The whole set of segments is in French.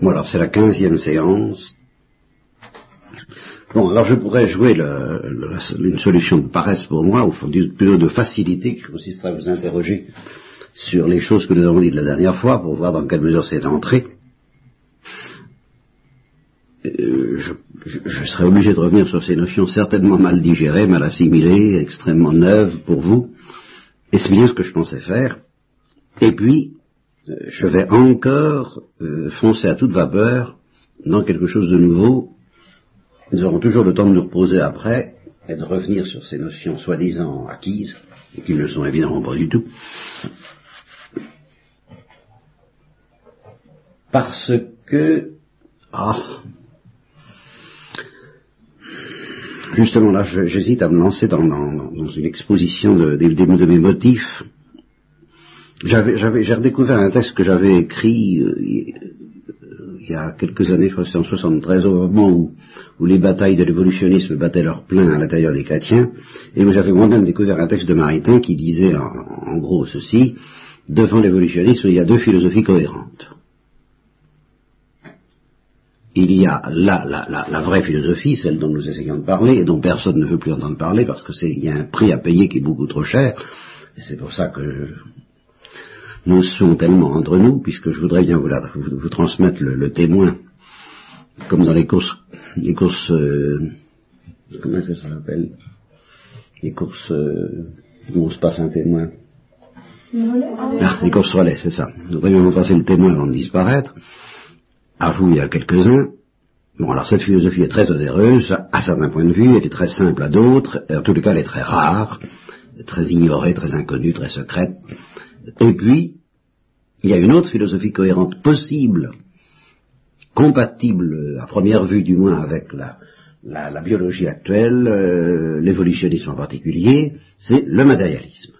Bon, alors c'est la quinzième séance. Bon, alors je pourrais jouer le, le, une solution de paresse pour moi, ou plutôt de facilité, qui consisterait à vous interroger sur les choses que nous avons dites la dernière fois, pour voir dans quelle mesure c'est entré. Euh, je, je, je, serais obligé de revenir sur ces notions certainement mal digérées, mal assimilées, extrêmement neuves pour vous, et c'est bien ce que je pensais faire. Et puis, je vais encore euh, foncer à toute vapeur dans quelque chose de nouveau. Nous aurons toujours le temps de nous reposer après et de revenir sur ces notions soi-disant acquises, qui ne le sont évidemment pas du tout. Parce que, ah, justement là, j'hésite à me lancer dans, une exposition de, de mes motifs j'avais, j'ai redécouvert un texte que j'avais écrit euh, il y a quelques années, je crois que c'était en 73, au moment où, où, les batailles de l'évolutionnisme battaient leur plein à l'intérieur des chrétiens, et où j'avais moi-même découvert un texte de Maritain qui disait en, en gros ceci, devant l'évolutionnisme, il y a deux philosophies cohérentes. Il y a la, la, la, la, vraie philosophie, celle dont nous essayons de parler, et dont personne ne veut plus entendre parler, parce que c'est, il y a un prix à payer qui est beaucoup trop cher, et c'est pour ça que nous sommes tellement entre nous, puisque je voudrais bien vous, vous, transmettre le, témoin, comme dans les courses, les courses, euh, comment est-ce que ça s'appelle? Les courses euh, où on se passe un témoin. Ah, les courses relais, c'est ça. Je voudrais bien vous passer le témoin avant de disparaître. À vous, il y a quelques-uns. Bon, alors cette philosophie est très onéreuse, à certains points de vue, elle est très simple à d'autres, en tous les cas elle est très rare, très ignorée, très inconnue, très secrète. Et puis, il y a une autre philosophie cohérente possible, compatible à première vue du moins avec la, la, biologie actuelle, euh, l'évolutionnisme en particulier, c'est le matérialisme.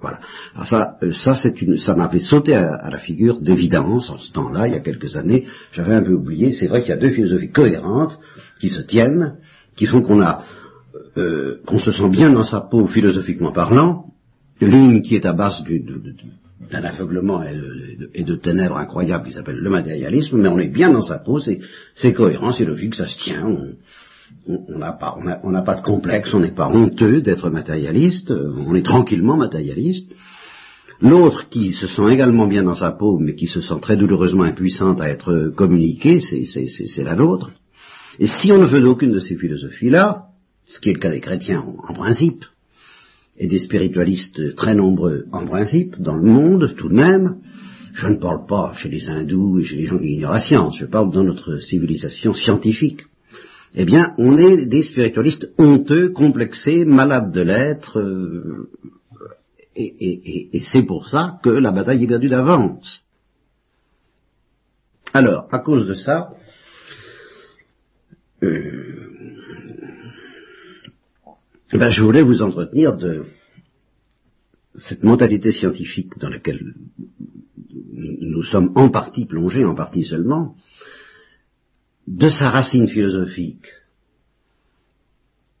Voilà. Alors ça, euh, ça c'est une, ça m'avait sauté à, la figure d'évidence en ce temps-là, il y a quelques années. J'avais un peu oublié. C'est vrai qu'il y a deux philosophies cohérentes qui se tiennent, qui font qu'on a, euh, qu'on se sent bien dans sa peau philosophiquement parlant, l'une qui est à base d'un aveuglement et de, ténèbres incroyables qui s'appelle le matérialisme, mais on est bien dans sa peau, c'est cohérent, c'est logique, ça se tient, on n'a pas, de complexe, on n'est pas honteux d'être matérialiste, on est tranquillement matérialiste. L'autre qui se sent également bien dans sa peau, mais qui se sent très douloureusement impuissante à être communiquée, c'est la nôtre. Et si on ne veut aucune de ces philosophies-là, ce qui est le cas des chrétiens en principe, et des spiritualistes très nombreux en principe dans le monde tout de même. Je ne parle pas chez les hindous et chez les gens qui ignorent la science, je parle dans notre civilisation scientifique. Eh bien, on est des spiritualistes honteux, complexés, malades de l'être, euh, et, c'est pour ça que la bataille est perdue d'avance. Alors, à cause de ça, euh, ben, je voulais vous entretenir de cette mentalité scientifique dans laquelle nous sommes en partie plongés, en partie seulement, de sa racine philosophique,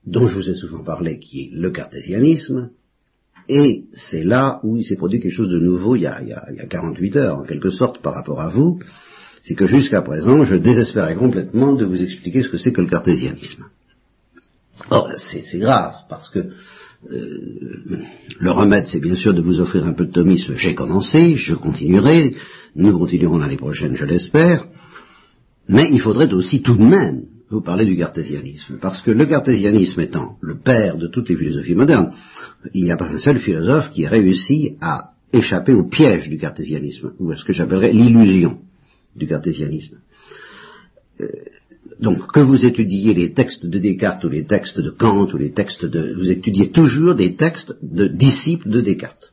dont je vous ai souvent parlé, qui est le cartésianisme, et c'est là où il s'est produit quelque chose de nouveau il, y a, il y a 48 heures, en quelque sorte, par rapport à vous, c'est que jusqu'à présent, je désespérais complètement de vous expliquer ce que c'est que le cartésianisme. Or, c'est grave, parce que euh, le remède, c'est bien sûr de vous offrir un peu de thomisme. J'ai commencé, je continuerai, nous continuerons l'année prochaine, je l'espère, mais il faudrait aussi tout de même vous parler du cartésianisme, parce que le cartésianisme étant le père de toutes les philosophies modernes, il n'y a pas un seul philosophe qui ait réussi à échapper au piège du cartésianisme, ou à ce que j'appellerais l'illusion du cartésianisme. Euh, donc, que vous étudiez les textes de Descartes ou les textes de Kant ou les textes de... Vous étudiez toujours des textes de disciples de Descartes.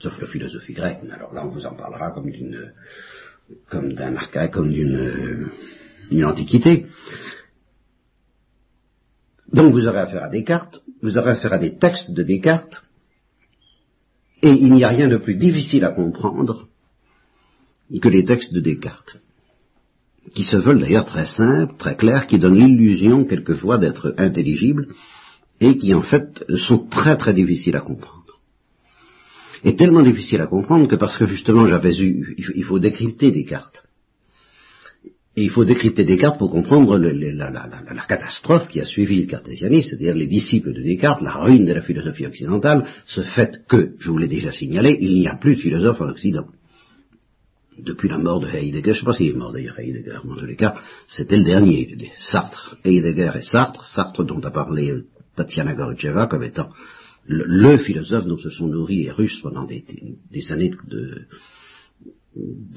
Sauf la philosophie grecque, mais alors là on vous en parlera comme d'une... comme d'un archaïque, comme d'une... une antiquité. Donc vous aurez affaire à Descartes, vous aurez affaire à des textes de Descartes, et il n'y a rien de plus difficile à comprendre que les textes de Descartes qui se veulent d'ailleurs très simples, très clairs, qui donnent l'illusion quelquefois d'être intelligibles, et qui en fait sont très très difficiles à comprendre. Et tellement difficiles à comprendre que parce que justement j'avais eu, il faut décrypter Descartes. Et il faut décrypter Descartes pour comprendre la, catastrophe qui a suivi le cartésianisme, c'est-à-dire les disciples de Descartes, la ruine de la philosophie occidentale, ce fait que, je vous l'ai déjà signalé, il n'y a plus de philosophe en Occident. Depuis la mort de Heidegger, je ne sais pas s'il est mort d'ailleurs Heidegger, mais en tous les cas, c'était le dernier, Sartre, Heidegger et Sartre, Sartre dont a parlé Tatiana Gorcheva comme étant le, philosophe dont se sont nourris les Russes pendant des, années de,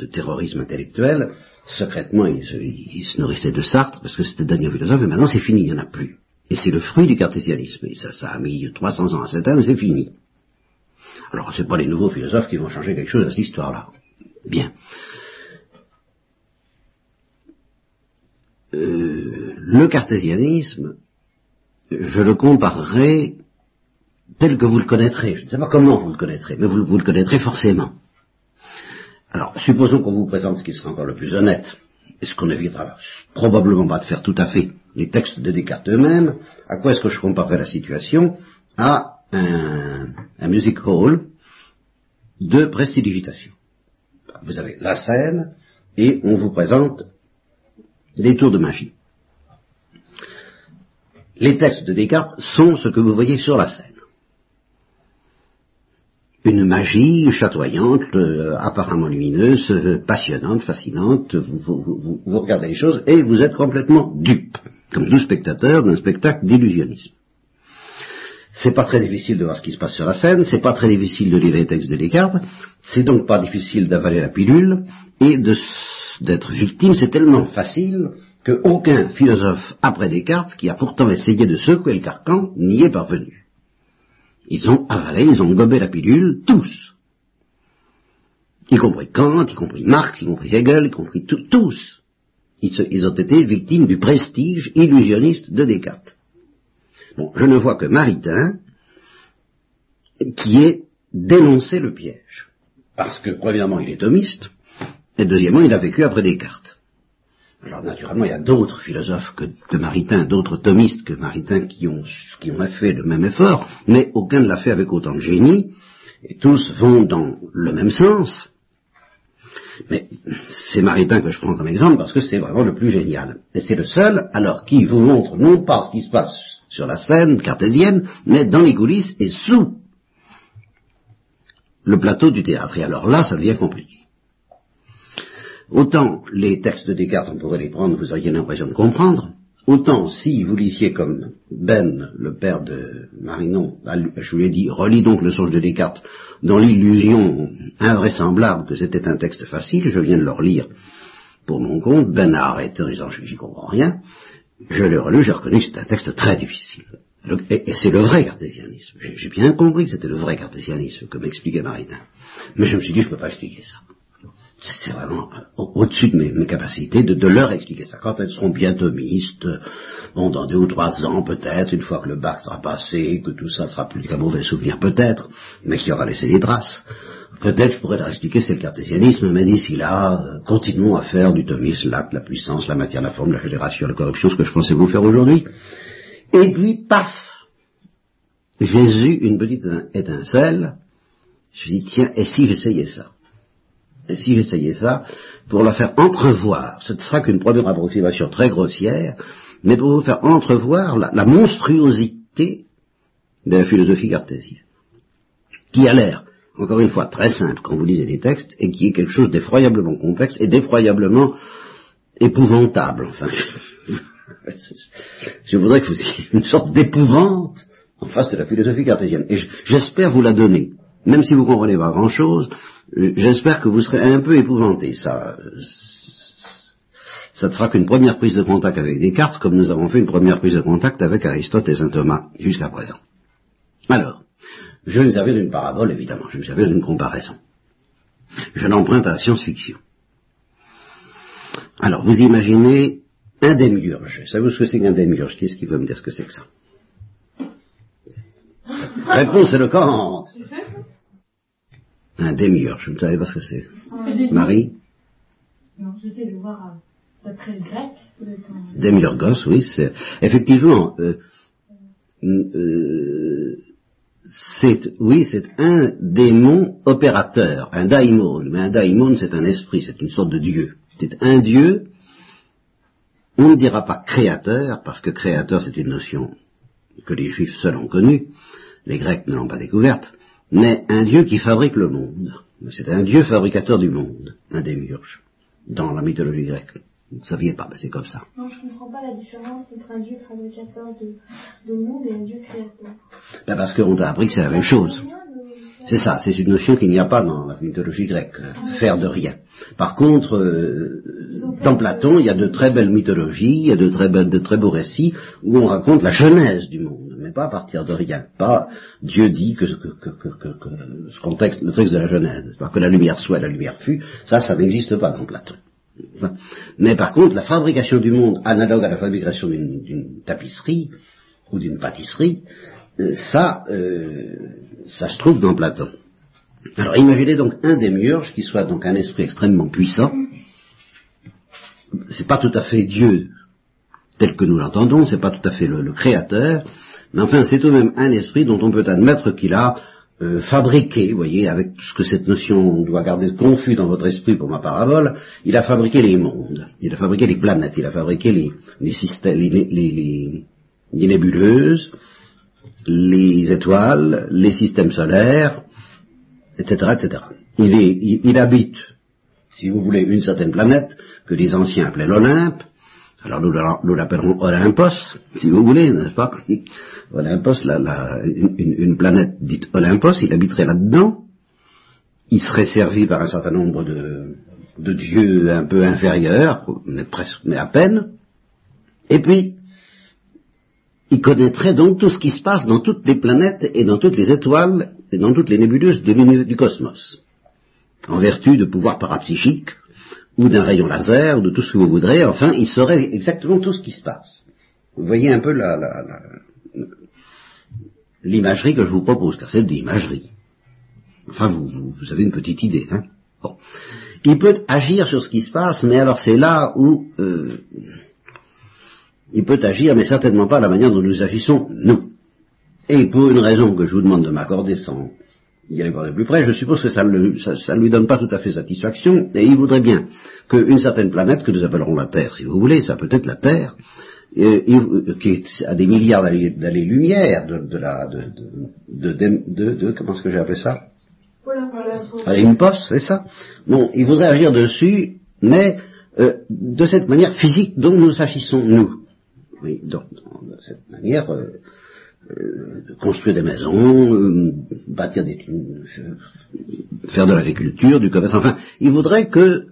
terrorisme intellectuel, secrètement, il se, nourrissait de Sartre, parce que c'était le dernier philosophe, et maintenant c'est fini, il n'y en a plus. Et c'est le fruit du cartésianisme. Et ça, ça a mis 300 ans à mais c'est fini. Alors, ce pas les nouveaux philosophes qui vont changer quelque chose à cette histoire-là. Bien. Euh, le cartésianisme, je le comparerai tel que vous le connaîtrez. Je ne sais pas comment vous le connaîtrez, mais vous, vous le connaîtrez forcément. Alors, supposons qu'on vous présente ce qui sera encore le plus honnête, et ce qu'on évitera probablement pas de faire tout à fait, les textes de Descartes eux-mêmes, à quoi est-ce que je comparerai la situation? À un, un music hall de prestidigitation. Vous avez la scène, et on vous présente des tours de magie. Les textes de Descartes sont ce que vous voyez sur la scène une magie chatoyante, euh, apparemment lumineuse, euh, passionnante, fascinante. Vous, vous, vous, regardez les choses et vous êtes complètement dupe, comme tout spectateur d'un spectacle d'illusionnisme. C'est pas très difficile de voir ce qui se passe sur la scène, c'est pas très difficile de lire les textes de Descartes, c'est donc pas difficile d'avaler la pilule et d'être victime, c'est tellement facile qu'aucun philosophe après Descartes, qui a pourtant essayé de secouer le carcan, n'y est parvenu. Ils ont avalé, ils ont gobé la pilule, tous. Y compris Kant, y compris Marx, y compris Hegel, y compris tous. Ils, ils, ont été victimes du prestige illusionniste de Descartes. Bon, je ne vois que Maritain qui ait dénoncé le piège. Parce que, premièrement, il est thomiste, et deuxièmement, il a vécu après Descartes. Alors naturellement, il y a d'autres philosophes que, Maritain, d'autres thomistes que Maritain qui ont, qui ont fait le même effort, mais aucun ne l'a fait avec autant de génie, et tous vont dans le même sens. Mais c'est Maritain que je prends comme exemple parce que c'est vraiment le plus génial. Et c'est le seul, alors, qui vous montre non pas ce qui se passe sur la scène cartésienne, mais dans les coulisses et sous le plateau du théâtre. Et alors là, ça devient compliqué. Autant les textes de Descartes, on pourrait les prendre, vous auriez l'impression de comprendre, autant si vous lisiez comme Ben, le père de Marinon, je vous l'ai dit, relis donc le songe de Descartes dans l'illusion invraisemblable que c'était un texte facile, je viens de le relire pour mon compte, Ben a arrêté en disant j'y comprends rien, je l'ai relu, j'ai reconnu que c'était un texte très difficile. Et, c'est le vrai cartésianisme. J'ai bien compris que c'était le vrai cartésianisme, comme expliquait Maritain. Mais je me suis dit, je ne peux pas expliquer ça c'est vraiment au-dessus de mes, capacités de, leur expliquer ça. Quand elles seront bien thomistes, bon, dans deux ou trois ans peut-être, une fois que le bac sera passé, que tout ça sera plus qu'un mauvais souvenir peut-être, mais qui aura laissé des traces. Peut-être je pourrais leur expliquer c'est le cartésianisme, mais d'ici là, euh, continuons à faire du thomisme l'acte, la puissance, la matière, la forme, la fédération, la corruption, ce que je pensais vous faire aujourd'hui. Et puis, paf Jésus, une petite étincelle, je dis, tiens, et si j'essayais ça? Si j'essayais ça, pour leur faire entrevoir, ce ne sera qu'une première approximation très grossière, mais pour vous faire entrevoir la, la monstruosité de la philosophie cartésienne, qui a l'air, encore une fois, très simple quand vous lisez des textes, et qui est quelque chose d'effroyablement complexe et d'effroyablement épouvantable. Enfin, je voudrais que vous ayez une sorte d'épouvante en face de la philosophie cartésienne. Et j'espère vous la donner. Même si vous comprenez pas grand-chose, J'espère que vous serez un peu épouvantés. Ça, ça ne sera qu'une première prise de contact avec Descartes, comme nous avons fait une première prise de contact avec Aristote et saint Thomas jusqu'à présent. Alors, je vais me servir d'une parabole, évidemment, je vais me servir d'une comparaison. Je l'emprunte à la science-fiction. Alors, vous imaginez un démiurge. Savez-vous ce que c'est qu'un démiurge? Qui est-ce qui veut me dire ce que c'est que ça? Réponse éloquente un démiurge, je ne savais pas ce que c'est. Marie Non, j'essaie de voir euh, d'après le grec. Démiurgos, oui, c'est effectivement. Euh, euh, c'est oui, c'est un démon opérateur, un daimon. Mais un daimon, c'est un esprit, c'est une sorte de dieu. C'est un dieu On ne dira pas créateur, parce que créateur c'est une notion que les juifs seuls ont connue, les grecs ne l'ont pas découverte, mais un Dieu qui fabrique le monde. C'est un Dieu fabricateur du monde, un démiurge, dans la mythologie grecque. Vous ne saviez pas, mais c'est comme ça. Non, je ne comprends pas la différence entre un Dieu fabricateur de, de monde et un Dieu créateur. Ben parce qu'on t'a appris que c'est la même chose. C'est ça, c'est une notion qu'il n'y a pas dans la mythologie grecque, euh, faire de rien. Par contre, euh, dans Platon, il y a de très belles mythologies, il y a de très, belles, de très beaux récits où on raconte la genèse du monde, pas à partir de rien. Pas Dieu dit que, ce contexte, le texte de la genèse, que la lumière soit, la lumière fut, ça, ça n'existe pas dans Platon. Mais par contre, la fabrication du monde, analogue à la fabrication d'une tapisserie ou d'une pâtisserie, euh, ça, euh, ça se trouve dans Platon. Alors imaginez donc un démiurge qui soit donc un esprit extrêmement puissant. C'est pas tout à fait Dieu tel que nous l'entendons, c'est pas tout à fait le, créateur, mais enfin c'est tout de même un esprit dont on peut admettre qu'il a euh, fabriqué, vous voyez, avec tout ce que cette notion doit garder confus dans votre esprit pour ma parabole, il a fabriqué les mondes, il a fabriqué les planètes, il a fabriqué les, les systèmes, les, les, les nébuleuses, les étoiles, les systèmes solaires, etc., etc. Il, est, il, habite, si vous voulez, une certaine planète que les anciens appelaient l'Olympe. Alors nous, l'appellerons Olympos, si vous voulez, n'est-ce pas? Olympos, une, planète dite Olympos, il habiterait là-dedans. Il serait servi par un certain nombre de, dieux un peu inférieurs, mais presque, mais à peine. Et puis, il connaîtrait donc tout ce qui se passe dans toutes les planètes et dans toutes les étoiles et dans toutes les nébuleuses de du cosmos, en vertu de pouvoirs parapsychiques ou d'un rayon laser ou de tout ce que vous voudrez, enfin, il saurait exactement tout ce qui se passe. Vous voyez un peu l'imagerie que je vous propose, car c'est de l'imagerie. Enfin, vous, vous, avez une petite idée. Hein bon. Il peut agir sur ce qui se passe, mais alors c'est là où euh, il peut agir, mais certainement pas la manière dont nous agissons, nous. Et pour une raison que je vous demande de m'accorder sans y aller voir de plus près, je suppose que ça ne lui donne pas tout à fait satisfaction, et il voudrait bien qu'une certaine planète, que nous appellerons la Terre, si vous voulez, ça peut être la Terre, euh, qui est à des milliards d'années-lumière de, la... De, de, de, comment est-ce que j'ai appelé ça? Allez, une poste, c'est ça? Bon, il voudrait agir dessus, mais euh, de cette manière physique dont nous agissons, nous. Oui, donc, de cette manière, euh, construire des maisons, euh, bâtir des, faire de l'agriculture, du commerce, enfin, il voudrait que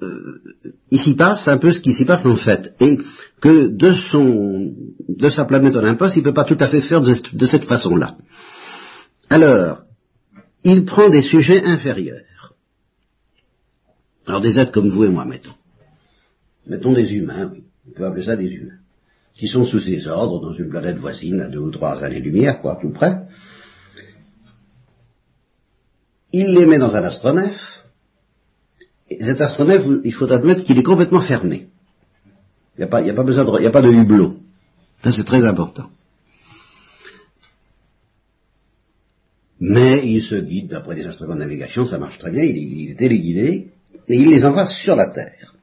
il s'y passe un peu ce qui s'y passe en fait, et que de son, de sa planète Olympus, il ne peut pas tout à fait faire de, de cette façon-là. Alors, il prend des sujets inférieurs. Alors des êtres comme vous et moi, mettons. Mettons des humains, oui. On peut appeler ça des humains qui sont sous ses ordres dans une planète voisine à deux ou trois années-lumière, quoi, tout près. Il les met dans un astronef, et cet astronef, il faut admettre qu'il est complètement fermé. Il n'y a, pas, a pas besoin de, n'y a pas de hublot. Ça, c'est très important. Mais il se guide d'après des instruments de navigation, ça marche très bien, il, il est téléguidé, et il les envoie sur la Terre.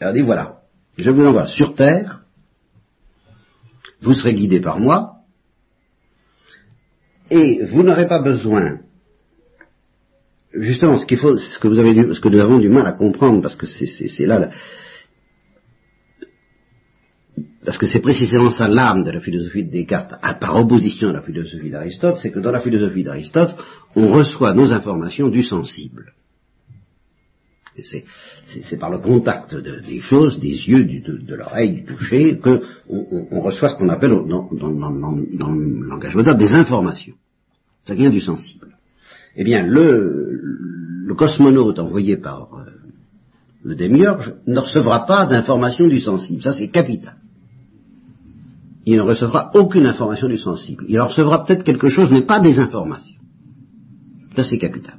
Alors il dit voilà, je vous envoie sur Terre, vous serez guidé par moi, et vous n'aurez pas besoin, justement, ce qu'il faut, ce que vous avez ce que nous avons du mal à comprendre, parce que c'est là, parce que c'est précisément ça l'âme de la philosophie de Descartes, à, par opposition à la philosophie d'Aristote, c'est que dans la philosophie d'Aristote, on reçoit nos informations du sensible. C'est par le contact des choses, des yeux, de, l'oreille, du toucher, qu'on on, reçoit ce qu'on appelle dans, le langage moderne des informations. Ça vient du sensible. Eh bien, le, cosmonaute envoyé par euh, le démiurge ne recevra pas d'informations du sensible. Ça, c'est capital. Il ne recevra aucune information du sensible. Il recevra peut-être quelque chose, mais pas des informations. Ça, c'est capital.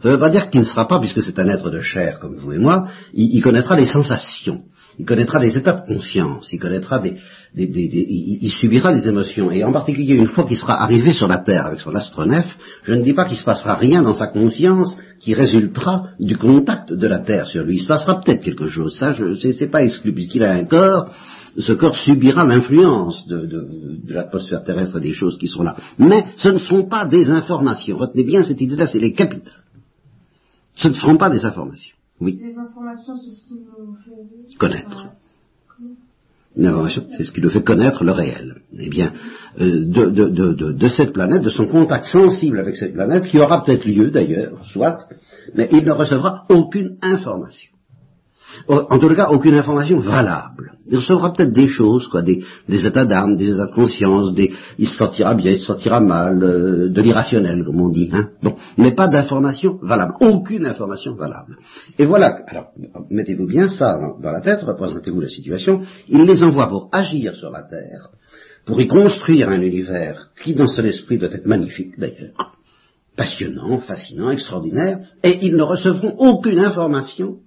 Ça ne veut pas dire qu'il ne sera pas, puisque c'est un être de chair comme vous et moi, il, connaîtra les sensations. il connaîtra des états de conscience, il connaîtra des, des, des, il, il, subira des émotions. Et en particulier, une fois qu'il sera arrivé sur la Terre avec son astronef, je ne dis pas qu'il se passera rien dans sa conscience qui résultera du contact de la Terre sur lui. Il se passera peut-être quelque chose. Ça, je, c'est, pas exclu puisqu'il a un corps. Ce corps subira l'influence de, de, de l'atmosphère terrestre et des choses qui sont là. Mais ce ne sont pas des informations. Retenez bien cette idée-là, c'est les capitales. Ce ne seront pas des informations. Oui. Les informations, c'est ce qui nous fait connaître. Information, c'est ce qui nous fait connaître le réel. Eh bien, euh, de, de, de, de, cette planète, de son contact sensible avec cette planète, qui aura peut-être lieu d'ailleurs, soit, mais il ne recevra aucune information. En tout cas, aucune information valable. Il recevra peut-être des choses, quoi, des, états d'âme, des états de conscience, des, il se sentira bien, il se sentira mal, euh, de l'irrationnel, comme on dit. Hein. Bon, mais pas d'information valable, aucune information valable. Et voilà, alors, mettez-vous bien ça dans, dans la tête, représentez-vous la situation, il les envoie pour agir sur la Terre, pour y construire un univers qui, dans son esprit, doit être magnifique d'ailleurs, passionnant, fascinant, extraordinaire, et ils ne recevront aucune information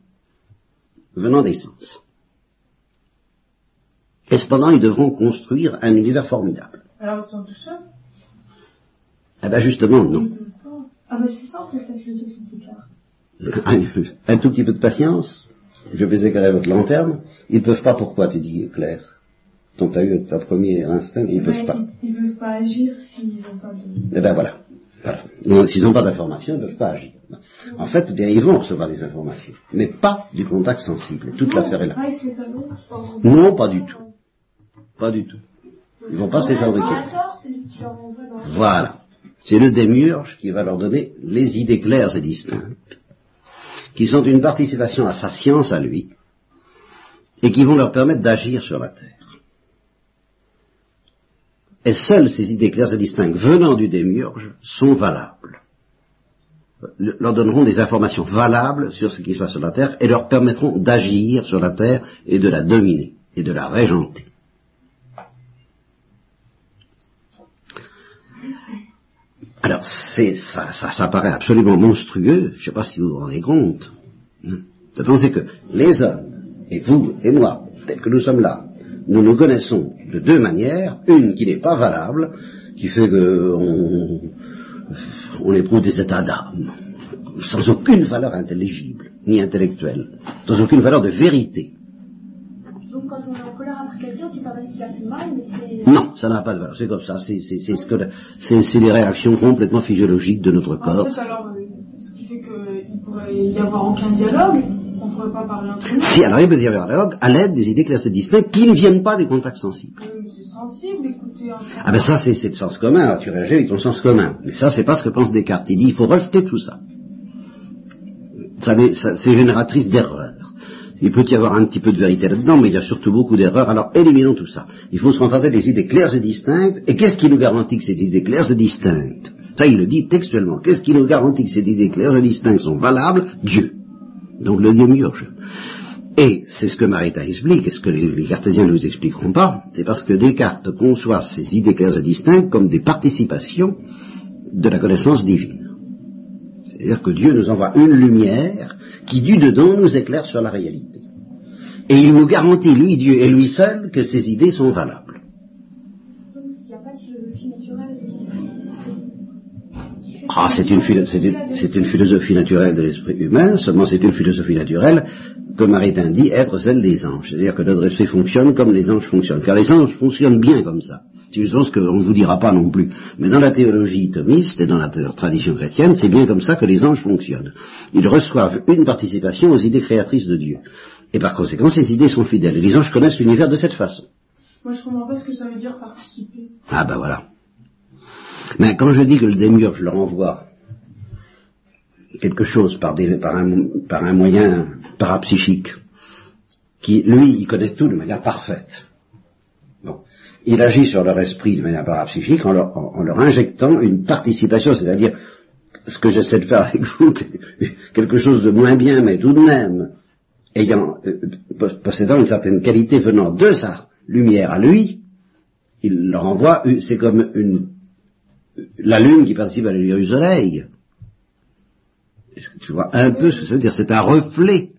venant des sens. Et cependant, ils devront construire un univers formidable. Alors ils sont tout seuls? Eh bien justement, non. Ah ben c'est ça en fait la philosophie Descartes. Un, un tout petit peu de patience. Je vais éclairer votre lanterne. Ils ne peuvent pas, pourquoi tu dis, Claire? Donc tu as eu ta premier instinct, ils ne peuvent pas. Ils ne peuvent pas agir s'ils n'ont pas de... Eh bien voilà. Voilà. S'ils n'ont pas d'informations, ils ne peuvent pas agir. En fait, eh bien, ils vont recevoir des informations, mais pas du contact sensible. Toute l'affaire est là. Non, pas du tout. Pas du tout. Ils vont pas se les fabriquer. Voilà. C'est le démiurge qui va leur donner les idées claires et distinctes, qui sont une participation à sa science à lui, et qui vont leur permettre d'agir sur la terre. Et seules ces idées claires et distinctes venant du démiurge sont valables. Leur donneront des informations valables sur ce qui se passe sur la Terre et leur permettront d'agir sur la Terre et de la dominer et de la régenter. Alors, c'est, ça, ça, ça paraît absolument monstrueux, je ne sais pas si vous vous rendez compte, hein, de penser que les hommes, et vous et moi, tels que nous sommes là, nous nous connaissons de deux manières, une qui n'est pas valable, qui fait que on éprouve des états d'âme, sans aucune valeur intelligible, ni intellectuelle, sans aucune valeur de vérité. Donc quand on est en colère après quelqu'un, c'est pas parce qu'il a fait mal, mais c'est... Non, ça n'a pas de valeur, c'est comme ça, c'est, c'est, c'est, ce que, c'est, c'est les réactions complètement physiologiques de notre corps. En fait, alors, euh, ce qui fait qu'il pourrait y avoir aucun dialogue, pourrait pas parler entre nous. Si, alors il peut y avoir un dialogue à l'aide des idées claires et distinctes qui ne viennent pas des contacts sensibles. C'est sensible, écoutez... Un... Ah ben ça, c'est, c'est le sens commun, tu réagis avec ton sens commun. Mais ça, c'est pas ce que pense Descartes. Il dit, il faut rejeter tout ça c'est génératrice d'erreurs. Il peut y avoir un petit peu de vérité là-dedans, mais il y a surtout beaucoup d'erreurs. Alors éliminons tout ça. Il faut se contenter des idées claires et distinctes. Et qu'est-ce qui nous garantit que ces idées claires et distinctes? Ça, il le dit textuellement. Qu'est-ce qui nous garantit que ces idées claires et distinctes sont valables? Dieu. Donc le Dieu murge. Et c'est ce que Maritain explique, et ce que les, cartésiens ne nous expliqueront pas, c'est parce que Descartes conçoit ces idées claires et distinctes comme des participations de la connaissance divine. C'est-à-dire que Dieu nous envoie une lumière qui du dedans nous éclaire sur la réalité. Et il nous garantit, lui, Dieu et lui seul, que ces idées sont valables. Ah, c'est une, une, philosophie naturelle de l'esprit humain, seulement c'est une philosophie naturelle que Maritain dit être celle des anges. C'est-à-dire que notre esprit fonctionne comme les anges fonctionnent. Car les anges fonctionnent bien comme ça. C'est justement ce qu'on ne vous dira pas non plus. Mais dans la théologie thomiste et dans la tradition chrétienne, c'est bien comme ça que les anges fonctionnent. Ils reçoivent une participation aux idées créatrices de Dieu. Et par conséquent, ces idées sont fidèles. les anges connaissent l'univers de cette façon. Moi, je comprends pas ce que ça veut dire participer. Ah ben voilà. Mais quand je dis que le démiurge leur envoie quelque chose par, par, un, par un moyen parapsychique, qui, lui, il connaît tout de manière parfaite. Bon il agit sur leur esprit de manière parapsychique en leur, en, leur injectant une participation, c'est-à-dire ce que j'essaie de faire avec vous, quelque chose de moins bien, mais tout de même, ayant, euh, possédant une certaine qualité venant de sa lumière à lui, il leur envoie, c'est comme une, la lune qui participe à la lumière du soleil. Tu vois un peu ce que ça veut dire? C'est un reflet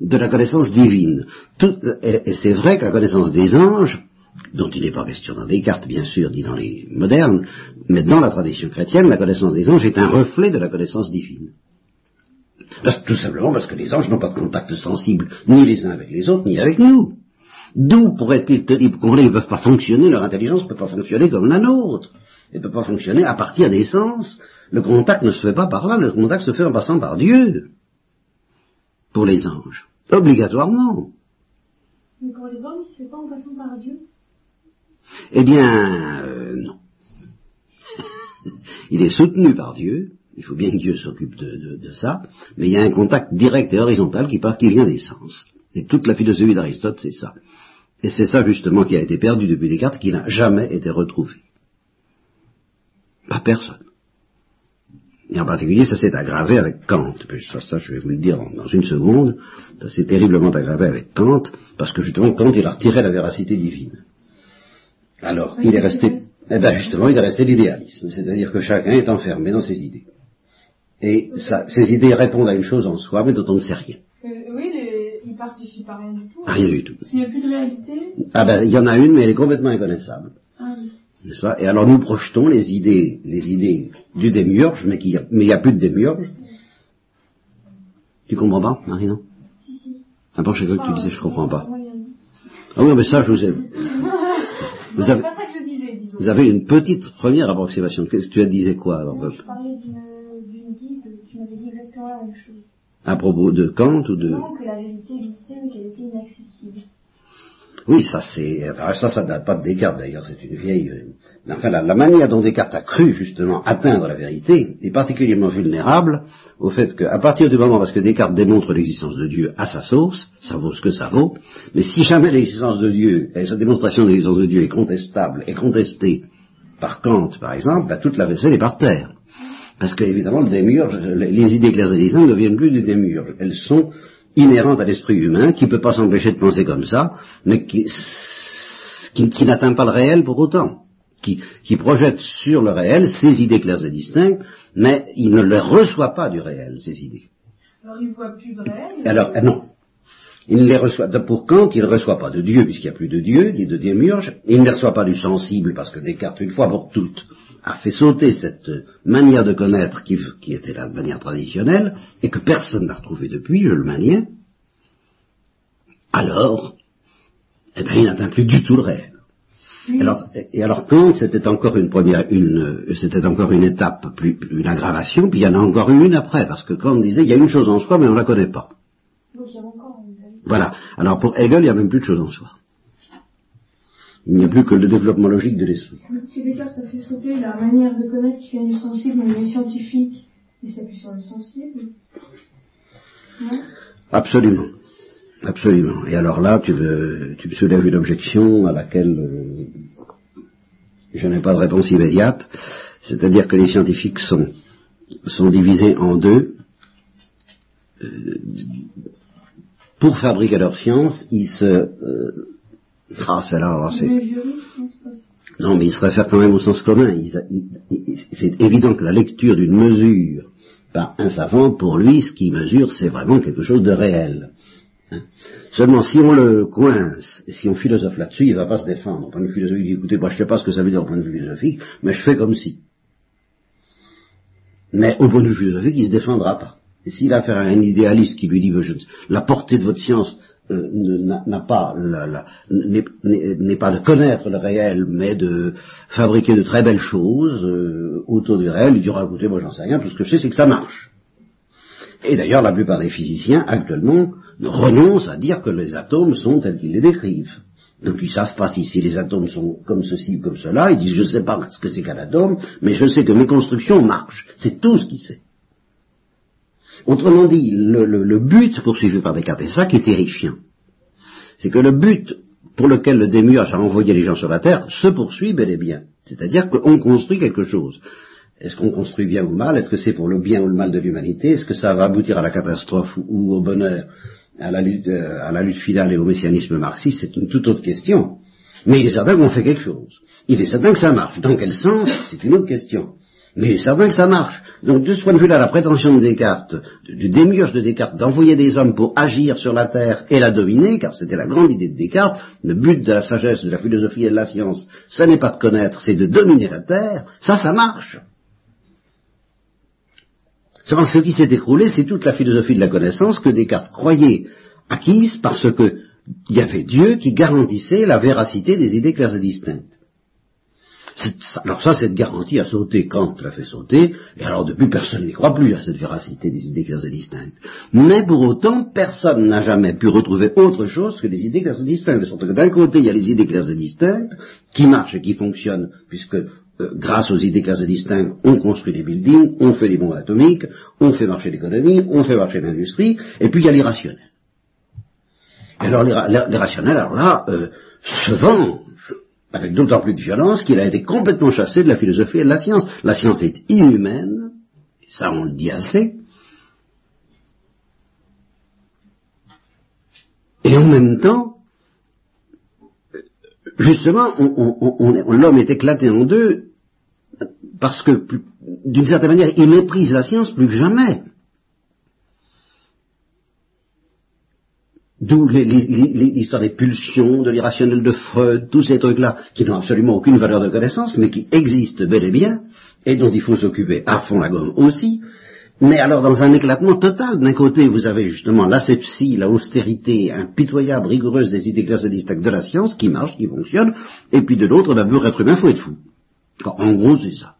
de la connaissance divine. et, c'est vrai que la connaissance des anges, dont il n'est pas question dans Descartes, bien sûr, ni dans les modernes, mais dans la tradition chrétienne, la connaissance des anges est un reflet de la connaissance divine. tout simplement parce que les anges n'ont pas de contact sensible, ni les uns avec les autres, ni avec nous. D'où pourrait-il te dire qu'ils ne peuvent pas fonctionner, leur intelligence ne peut pas fonctionner comme la nôtre? Elle ne peut pas fonctionner à partir des sens. Le contact ne se fait pas par là, le contact se fait en passant par Dieu. Pour les anges. Obligatoirement. Mais pour les hommes, il ne se fait pas en passant par Dieu? Eh bien, euh, non. il est soutenu par Dieu, il faut bien que Dieu s'occupe de, ça, mais il y a un contact direct et horizontal qui part, qui vient des sens. Et toute la philosophie d'Aristote, c'est ça. Et c'est ça justement qui a été perdu depuis Descartes, qui n'a jamais été retrouvé. Pas personne. Et en particulier, ça s'est aggravé avec Kant. Ça, je vais vous le dire dans une seconde. Ça s'est terriblement aggravé avec Kant, parce que justement, Kant, il a retiré la véracité divine. Alors, il est resté, eh bien justement, il est resté l'idéalisme. C'est-à-dire que chacun est enfermé dans ses idées. Et ça, ces idées répondent à une chose en soi, mais dont on ne sait rien. Euh, oui, les, il participe à rien du tout. rien du tout. S'il n'y a plus de réalité. Ah ben, il y en a une, mais elle est complètement inconnaissable. Ah, N'est-ce pas? Et alors nous projetons les idées, les idées du démiurge, mais il n'y a, plus de démiurge. Tu comprends pas, Marie, non Si, si. Ah bon, je que tu disais, je comprends pas. Ah oui, mais ça, je vous ai... Vous avez... Pas ça que je disais, disons. vous avez une petite première approximation. Tu as disais quoi alors Je parlais d'une guide qui m'avait dit exactement la même chose. À propos de Kant ou de... Non, que la vérité existait mais qu'elle était inaccessible. Oui, ça c'est, ça, ça date pas de Descartes d'ailleurs, c'est une vieille. Euh, enfin, la, manière dont Descartes a cru justement atteindre la vérité est particulièrement vulnérable au fait qu'à partir du moment, parce que Descartes démontre l'existence de Dieu à sa source, ça vaut ce que ça vaut, mais si jamais l'existence de Dieu, et sa démonstration de l'existence de Dieu est contestable, est contestée par Kant par exemple, bah, toute la vaisselle est par terre. Parce que évidemment, le démiurge, les idées claires ne viennent plus du démiurge, elles sont inhérente à l'esprit humain, qui ne peut pas s'empêcher de penser comme ça, mais qui, qui, n'atteint pas le réel pour autant, qui, qui, projette sur le réel ses idées claires et distinctes, mais il ne les reçoit pas du réel, ces idées. Alors il ne voit plus de réel Alors, non. Il ne les reçoit, pour Kant, il ne reçoit pas de Dieu, puisqu'il n'y a plus de Dieu, ni de démiurge, il ne les reçoit pas du sensible, parce que Descartes, une fois pour toutes, a fait sauter cette manière de connaître qui, était la manière traditionnelle, et que personne n'a retrouvé depuis, je le maintiens, alors, eh bien, il n'atteint plus du tout le réel. Alors, et alors Kant, c'était encore une première, une, c'était encore une étape, plus, une aggravation, puis il y en a encore une après, parce que Kant disait, il y a une chose en soi, mais on ne la connaît pas. Donc il y a encore une... Voilà. Alors pour Hegel, il n'y a même plus de chose en soi. Il n'y a plus que le développement logique de l'esprit. Que Descartes a fait sauter la manière de connaître qui vient du sensible, mais les scientifiques, ils s'appuient sur le sensible. Non? Absolument. Absolument. Et alors là, tu, veux, tu me soulèves une objection à laquelle euh, je n'ai pas de réponse immédiate. C'est-à-dire que les scientifiques sont, sont divisés en deux. Euh, pour fabriquer leur science, ils se... Euh, ah, c'est là, c'est... Non, mais ils se réfèrent quand même au sens commun. C'est évident que la lecture d'une mesure par un savant, pour lui, ce qu'il mesure, c'est vraiment quelque chose de réel. Hein. Seulement, si on le coince, et si on philosophe là-dessus, il ne va pas se défendre. Au point de vue philosophique, il dit, écoutez, moi je ne sais pas ce que ça veut dire au point de vue philosophique, mais je fais comme si. Mais au point de vue philosophique, il ne se défendra pas. Et s'il a affaire à un idéaliste qui lui dit, la portée de votre science n'a pas n'est pas de connaître le réel, mais de fabriquer de très belles choses euh, autour du réel, il dira écoutez, moi j'en sais rien, tout ce que je sais c'est que ça marche. Et d'ailleurs, la plupart des physiciens actuellement renoncent à dire que les atomes sont tels qu'ils les décrivent. Donc ils ne savent pas si, si, les atomes sont comme ceci ou comme cela, ils disent je ne sais pas ce que c'est qu'un atome, mais je sais que mes constructions marchent. C'est tout ce qu'ils savent. Autrement dit, le, but poursuivi par Descartes, et ça qui est terrifiant, c'est que le but pour lequel le démiurge a envoyé les gens sur la Terre se poursuit bel et bien. C'est-à-dire qu'on construit quelque chose. Est-ce qu'on construit bien ou mal? Est-ce que c'est pour le bien ou le mal de l'humanité? Est-ce que ça va aboutir à la catastrophe ou, au bonheur, à la, lutte, euh, à la lutte finale et au messianisme marxiste? C'est une toute autre question. Mais il est certain qu'on fait quelque chose. Il est certain que ça marche. Dans quel sens? C'est une autre question. Mais certain que ça marche. Donc de ce point de vue-là, la prétention de Descartes, du démiurge de Descartes, d'envoyer des hommes pour agir sur la Terre et la dominer, car c'était la grande idée de Descartes, le but de la sagesse, de la philosophie et de la science, ce n'est pas de connaître, c'est de dominer la Terre, ça, ça marche. Ce qui s'est écroulé, c'est toute la philosophie de la connaissance que Descartes croyait acquise parce qu'il y avait Dieu qui garantissait la véracité des idées claires et distinctes. Alors ça, cette garantie a sauté Kant l'a fait sauter, et alors depuis personne n'y croit plus à cette véracité des idées claires et distinctes. Mais pour autant, personne n'a jamais pu retrouver autre chose que des idées claires et distinctes. De sorte que d'un côté, il y a les idées claires et distinctes, qui marchent et qui fonctionnent, puisque euh, grâce aux idées claires et distinctes, on construit des buildings, on fait des bombes atomiques, on fait marcher l'économie, on fait marcher l'industrie, et puis il y a les rationnels. Et alors les, rationnels, alors là, euh, se vendent avec d'autant plus de violence qu'il a été complètement chassé de la philosophie et de la science. La science est inhumaine, ça on le dit assez, et en même temps, justement, l'homme est éclaté en deux parce que, d'une certaine manière, il méprise la science plus que jamais. D'où l'histoire des pulsions, de l'irrationnel de Freud, tous ces trucs-là, qui n'ont absolument aucune valeur de connaissance, mais qui existent bel et bien, et dont il faut s'occuper à fond la gomme aussi. Mais alors dans un éclatement total, d'un côté vous avez justement l'asepsie, la austérité impitoyable, rigoureuse des idées distinctes de la science, qui marche, qui fonctionne, et puis de l'autre, ben, pour être humain, faut être fou. En gros, c'est ça.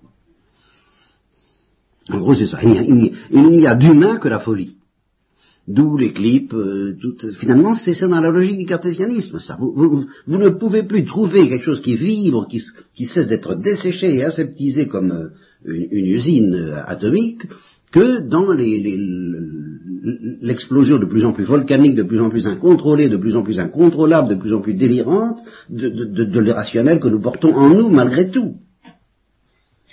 En gros, c'est ça. Il n'y a d'humain que la folie. D'où les clips, euh, finalement c'est ça dans la logique du cartésianisme, ça. Vous, ne pouvez plus trouver quelque chose qui vibre, qui, cesse d'être desséché et aseptisé comme euh, une, usine euh, atomique, que dans l'explosion de plus en plus volcanique, de plus en plus incontrôlée, de plus en plus incontrôlable, de plus en plus délirante de, de l'irrationnel que nous portons en nous malgré tout.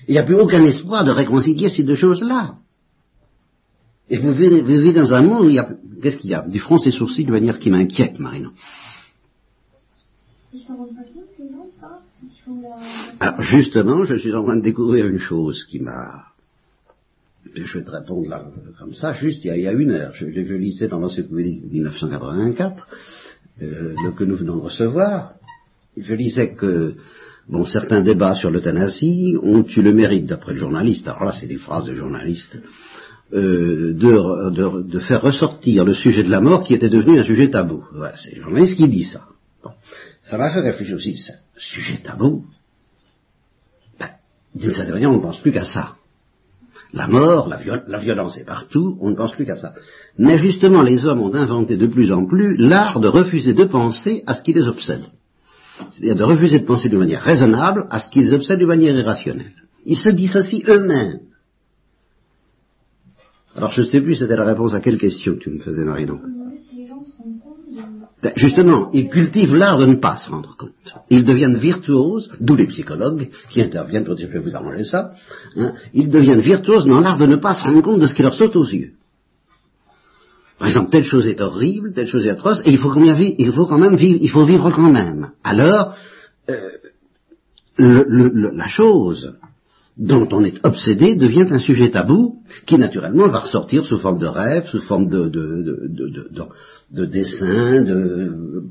Il n'y a plus aucun espoir de réconcilier ces deux choses-là. Et vous vivez, dans un monde où il y a... Qu'est-ce qu'il y a? Du front et sourcils de manière qui m'inquiète, Marina. Alors justement, je suis en train de découvrir une chose qui m'a... Je vais te répondre là, comme ça, juste il y a, une heure. Je, lisais dans l'encyclopédie 1984, euh, que nous venons de recevoir. Je lisais que bon, certains débats sur l'euthanasie ont eu le mérite, d'après le journaliste, alors là c'est des phrases de journaliste, euh, de, faire ressortir le sujet de la mort qui était devenu un sujet tabou. Voilà, c'est le journaliste qui dit ça. Ça m'a fait réfléchir aussi. Sujet tabou ben, D'une certaine manière, on ne pense plus qu'à ça. La mort, la, la, violence est partout, on ne pense plus qu'à ça. Mais justement, les hommes ont inventé de plus en plus l'art de refuser de penser à ce qui les obsède. C'est-à-dire de refuser de penser de manière raisonnable à ce qui les obsède de manière irrationnelle. Ils se dissocient eux-mêmes. Alors je ne sais plus, c'était la réponse à quelle question que tu me faisais, Marinon ben, Justement, ils cultivent l'art de ne pas se rendre compte. Ils deviennent virtuoses, d'où les psychologues qui interviennent pour dire je vais vous arranger ça. Hein. ils deviennent virtuoses dans l'art de ne pas se rendre compte de ce qui leur saute aux yeux. Par exemple, telle chose est horrible, telle chose est atroce, et il faut, il faut quand même vivre, il faut vivre quand même. Alors, euh, la chose dont on est obsédé devient un sujet tabou qui naturellement va ressortir sous forme de rêve, sous forme de, de, de, de dessin, de,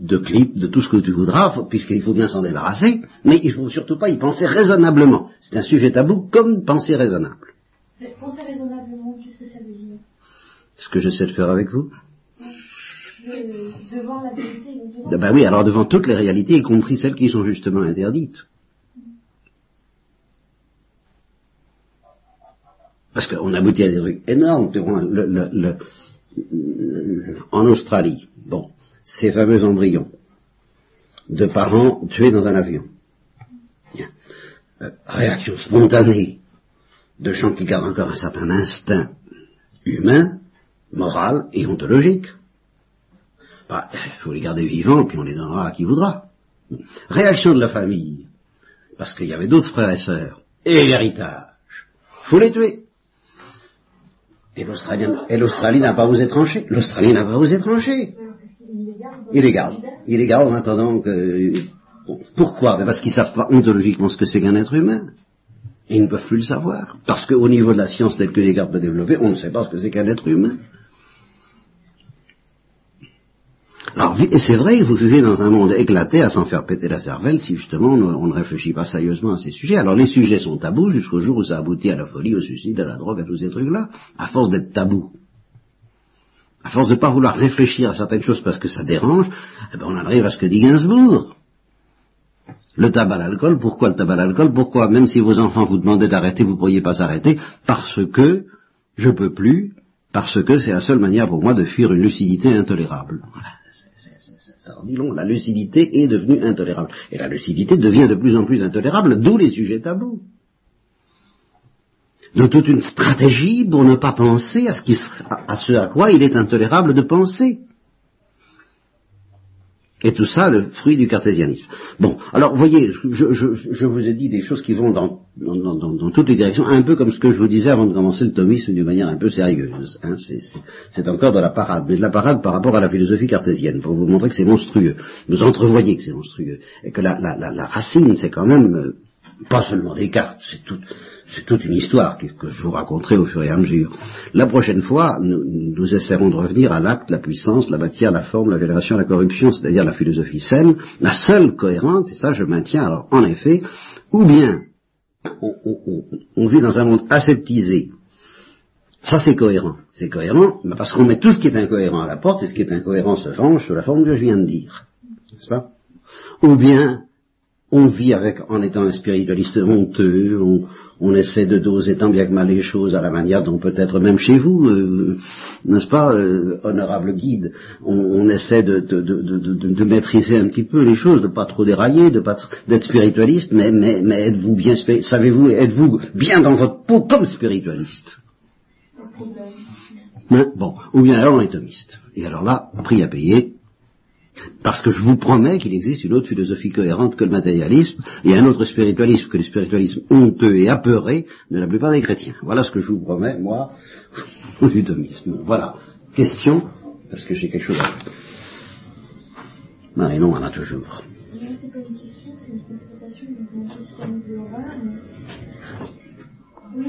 de clip, de tout ce que tu voudras, puisqu'il faut bien s'en débarrasser, mais il ne faut surtout pas y penser raisonnablement. C'est un sujet tabou comme penser raisonnable. penser raisonnablement, qu'est-ce que ça veut dire? Ce que j'essaie de faire avec vous. devant la vérité. Ben oui, alors devant toutes les réalités, y compris celles qui sont justement interdites. Parce qu'on aboutit à des trucs énormes. en Australie, bon, ces fameux embryons de parents tués dans un avion. Euh, réaction spontanée de gens qui gardent encore un certain instinct humain, moral et ontologique. Il bah, faut les garder vivants, puis on les donnera à qui voudra. Réaction de la famille, parce qu'il y avait d'autres frères et sœurs, et l'héritage. faut les tuer. Et l'Australie n'a pas aux étrangers. L'Australie n'a pas aux étrangers. Il les garde. Il les garde en attendant que... Pourquoi? Ben Parce qu'ils savent pas ontologiquement ce que c'est qu'un être humain. Ils ne peuvent plus le savoir. Parce qu'au niveau de la science telle que Descartes a développée, on ne sait pas ce que c'est qu'un être humain. Alors, et c'est vrai, vous vivez dans un monde éclaté à s'en faire péter la cervelle si justement on ne réfléchit pas sérieusement à ces sujets. Alors les sujets sont tabous jusqu'au jour où ça aboutit à la folie, au suicide, à la drogue, à tous ces trucs-là, à force d'être tabous. À force de ne pas vouloir réfléchir à certaines choses parce que ça dérange, eh ben on arrive à ce que dit Gainsbourg. Le tabac, l'alcool, pourquoi le tabac, l'alcool? Pourquoi, même si vos enfants vous demandaient d'arrêter, vous ne pourriez pas arrêter Parce que je peux plus, parce que c'est la seule manière pour moi de fuir une lucidité intolérable. Voilà. Ça en dit long, la lucidité est devenue intolérable. Et la lucidité devient de plus en plus intolérable, d'où les sujets tabous. Donc toute une stratégie pour ne pas penser à ce à quoi il est intolérable de penser. Et tout ça, le fruit du cartésianisme. Bon, alors voyez, je, je, je, vous ai dit des choses qui vont dans, dans, dans, dans, toutes les directions, un peu comme ce que je vous disais avant de commencer le thomisme d'une manière un peu sérieuse. Hein, c'est encore de la parade, mais de la parade par rapport à la philosophie cartésienne, pour vous montrer que c'est monstrueux. Vous entrevoyez que c'est monstrueux. Et que la, la, la, la racine, c'est quand même euh, pas seulement Descartes, c'est tout, c'est toute une histoire que, je vous raconterai au fur et à mesure. La prochaine fois, nous, essaierons de revenir à l'acte, la puissance, la matière, la forme, la vénération, la corruption, c'est-à-dire la philosophie saine, la seule cohérente, et ça je maintiens, alors en effet, ou bien on, vit dans un monde aseptisé, ça c'est cohérent, c'est cohérent, parce qu'on met tout ce qui est incohérent à la porte, et ce qui est incohérent se range sous la forme que je viens de dire, n'est-ce pas? Ou bien on vit avec, en étant un spiritualiste honteux, on, essaie de doser tant bien que mal les choses à la manière dont peut-être même chez vous, euh, n'est-ce pas, euh, honorable guide, on, essaie de, de, maîtriser un petit peu les choses, de pas trop dérailler, de pas d'être spiritualiste, mais, mais, mais êtes-vous bien, savez-vous, êtes-vous bien dans votre peau comme spiritualiste? Hein? Bon, ou bien alors on est thomiste. Et alors là, prix à payer, parce que je vous promets qu'il existe une autre philosophie cohérente que le matérialisme et un autre spiritualisme que le spiritualisme honteux et apeuré de la plupart des chrétiens. Voilà ce que je vous promets, moi, du thomisme. Voilà. Question Parce que j'ai quelque chose à dire. Non, et non, on en a toujours. C'est pas une question, c'est une constatation de Oui.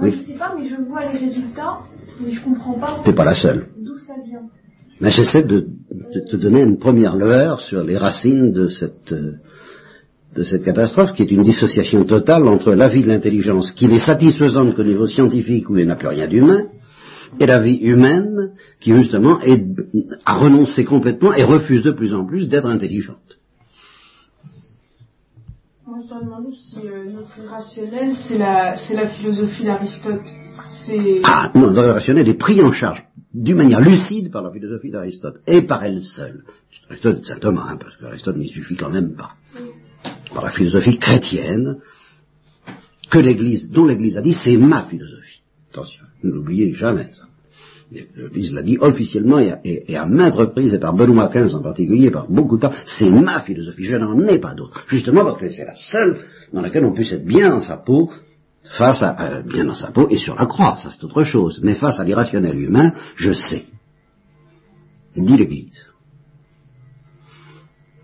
oui. Je sais pas, mais je vois les résultats, mais je comprends pas. T'es pas la seule. D'où ça vient mais j'essaie de, te donner une première lueur sur les racines de cette, de cette catastrophe, qui est une dissociation totale entre la vie de l'intelligence, qui n'est satisfaisante qu'au niveau scientifique où il n'y a plus rien d'humain, et la vie humaine, qui justement est, a renoncé complètement et refuse de plus en plus d'être intelligente. On se demander si euh, notre irrationnel, c'est la, la philosophie d'Aristote. Ah non, le rationnel est pris en charge d'une manière lucide par la philosophie d'Aristote, et par elle seule. Aristote est saint Thomas, hein, parce qu'Aristote n'y suffit quand même pas. Par la philosophie chrétienne, que l'Église, dont l'Église a dit, c'est ma philosophie. Attention, ne l'oubliez jamais ça. L'Église l'a dit officiellement et à, maintes reprises, et par Benoît XV en particulier, par beaucoup de temps, c'est ma philosophie, je n'en ai pas d'autre. Justement parce que c'est la seule dans laquelle on puisse être bien dans sa peau, face à, bien dans sa peau et sur la croix, ça c'est autre chose, mais face à l'irrationnel humain, je sais. Dit l'Église.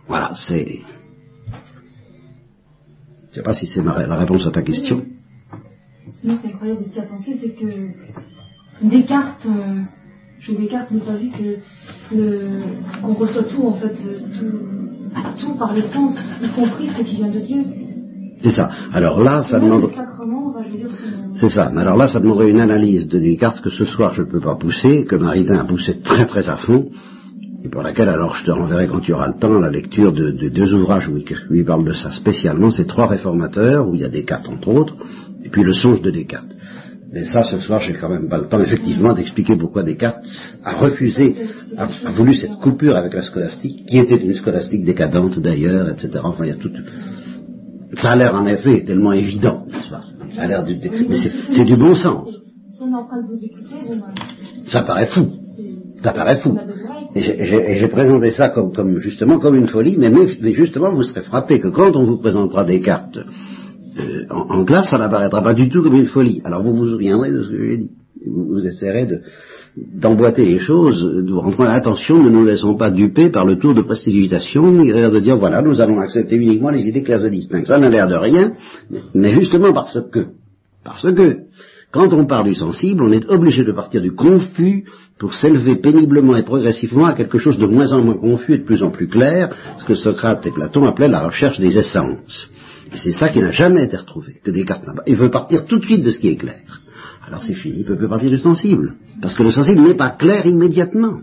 Voilà, c'est. Je ne sais pas si c'est la réponse à ta question. Sinon, c'est incroyable aussi à penser, c'est que Descartes, euh, je Descartes n'a pas vu que qu'on reçoit tout en fait, tout, tout par l'essence, y compris ce qui vient de Dieu. C'est ça. Alors là, ça demande. C'est ça. Mais alors là, ça demanderait une analyse de Descartes que ce soir je ne peux pas pousser, que Maritain a poussé très très à fond, et pour laquelle alors je te renverrai quand tu auras le temps la lecture de, deux ouvrages où il, parle de ça spécialement, c'est trois réformateurs, où il y a Descartes entre autres, et puis le songe de Descartes. Mais ça, ce soir, j'ai quand même pas le temps, effectivement, d'expliquer pourquoi Descartes a refusé, a, a, voulu cette coupure avec la scolastique, qui était une scolastique décadente d'ailleurs, etc. Enfin, il y a tout, ça a l'air en effet tellement évident, Ça a l'air mais c'est du bon sens. Ça paraît fou. Ça paraît fou. Et j'ai présenté ça comme, justement comme une folie, mais, justement vous serez frappé que quand on vous présentera des cartes euh, en, classe, ça n'apparaîtra pas du tout comme une folie. Alors vous vous souviendrez de ce que j'ai dit. Vous, vous essaierez de, d'emboîter les choses, nous rentrons attention, ne nous laissons pas duper par le tour de prestidigitation, de dire voilà, nous allons accepter uniquement les idées claires et distinctes. Ça n'a l'air de rien, mais justement parce que, parce que, quand on part du sensible, on est obligé de partir du confus pour s'élever péniblement et progressivement à quelque chose de moins en moins confus et de plus en plus clair, ce que Socrate et Platon appelaient la recherche des essences. C'est ça qui n'a jamais été retrouvé, que Descartes n'a pas. Il veut partir tout de suite de ce qui est clair. Alors c'est fini, il peut partir du sensible. Parce que le sensible n'est pas clair immédiatement.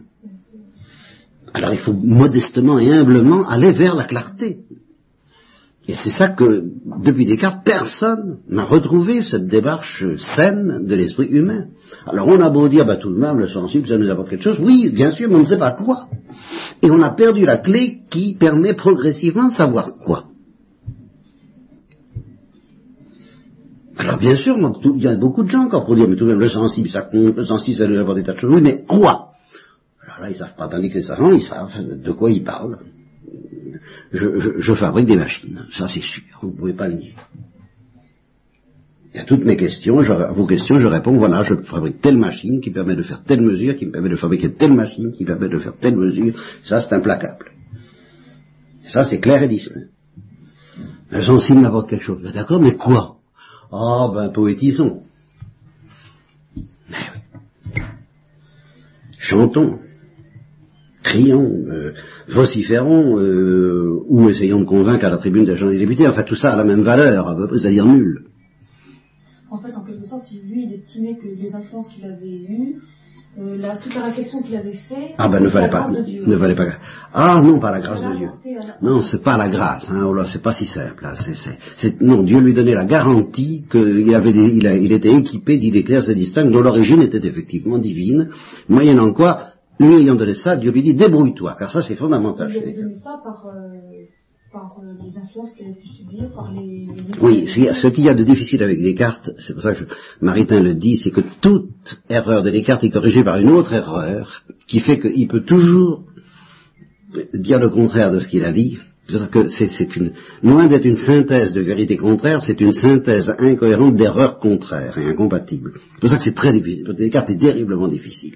Alors il faut modestement et humblement aller vers la clarté. Et c'est ça que, depuis Descartes, personne n'a retrouvé cette démarche saine de l'esprit humain. Alors on a beau dire, bah tout de même, le sensible, ça nous apporte quelque chose. Oui, bien sûr, mais on ne sait pas quoi. Et on a perdu la clé qui permet progressivement de savoir quoi. Alors bien sûr, il y a beaucoup de gens encore pour dire, mais tout de même, le sensible, ça compte, le sensible, ça nous apporte des tas de choses. Mais quoi? Alors là, ils savent pas, tandis que les savants, ils savent de quoi ils parlent. Je, fabrique des machines, ça c'est sûr, vous ne pouvez pas le nier. Et à toutes mes questions, à vos questions, je réponds, voilà, je fabrique telle machine qui permet de faire telle mesure, qui me permet de fabriquer telle machine, qui permet de faire telle mesure, ça c'est implacable. Et ça c'est clair et distinct. Le sensible m'apporte quelque chose. D'accord, mais quoi? Ah, ben, poétisons. Mais oui. Chantons, crions, euh, vociférons, euh, ou essayons de convaincre à la tribune des gens des députés. Enfin, tout ça a la même valeur, c'est-à-dire nul. En fait, en quelque sorte, lui, il estimait que les influences qu'il avait eues euh, la, toute la réflexion qu'il avait fait. Ah ben ne fallait pas, ne fallait pas. Ah non, pas la grâce de Dieu. Non, c'est pas la grâce. Hein, oh là, c'est pas si simple. Hein, c'est, non, Dieu lui donnait la garantie qu'il avait, il, il était équipé d'idées claires et distinctes dont l'origine était effectivement divine. Moyennant quoi, lui ayant donné ça, Dieu lui dit débrouille-toi, car ça c'est fondamental. Il lui donné ça par. Euh euh, oui, ce qu'il y a de difficile avec Descartes, c'est pour ça que Maritain le dit, c'est que toute erreur de Descartes est corrigée par une autre erreur, qui fait qu'il peut toujours dire le contraire de ce qu'il a dit. C'est-à-dire que c'est une, loin d'être une synthèse de vérité contraire, c'est une synthèse incohérente d'erreurs contraires et incompatibles. C'est pour ça que c'est très difficile. Descartes est terriblement difficile.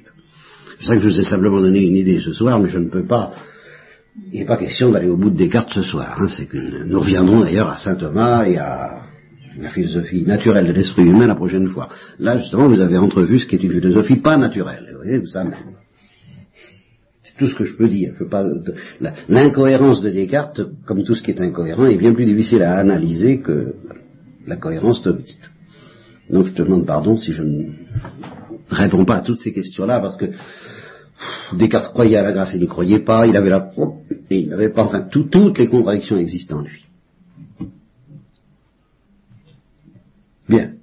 C'est pour ça que je vous ai simplement donné une idée ce soir, mais je ne peux pas il n'est pas question d'aller au bout de Descartes ce soir. Hein. c'est que nous reviendrons d'ailleurs à saint Thomas et à la philosophie naturelle de l'esprit humain la prochaine fois. Là, justement, vous avez entrevu ce qui est une philosophie pas naturelle. Vous voyez, ça même. C'est tout ce que je peux dire. L'incohérence de Descartes, comme tout ce qui est incohérent, est bien plus difficile à analyser que la cohérence thomiste. Donc je te demande pardon si je ne réponds pas à toutes ces questions-là, parce que Descartes croyait à la grâce, il n'y croyait pas, il avait la et il n'avait pas, enfin, toutes les contradictions existent en lui. Bien.